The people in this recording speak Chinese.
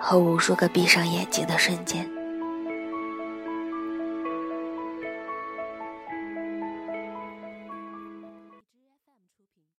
和无数个闭上眼睛的瞬间。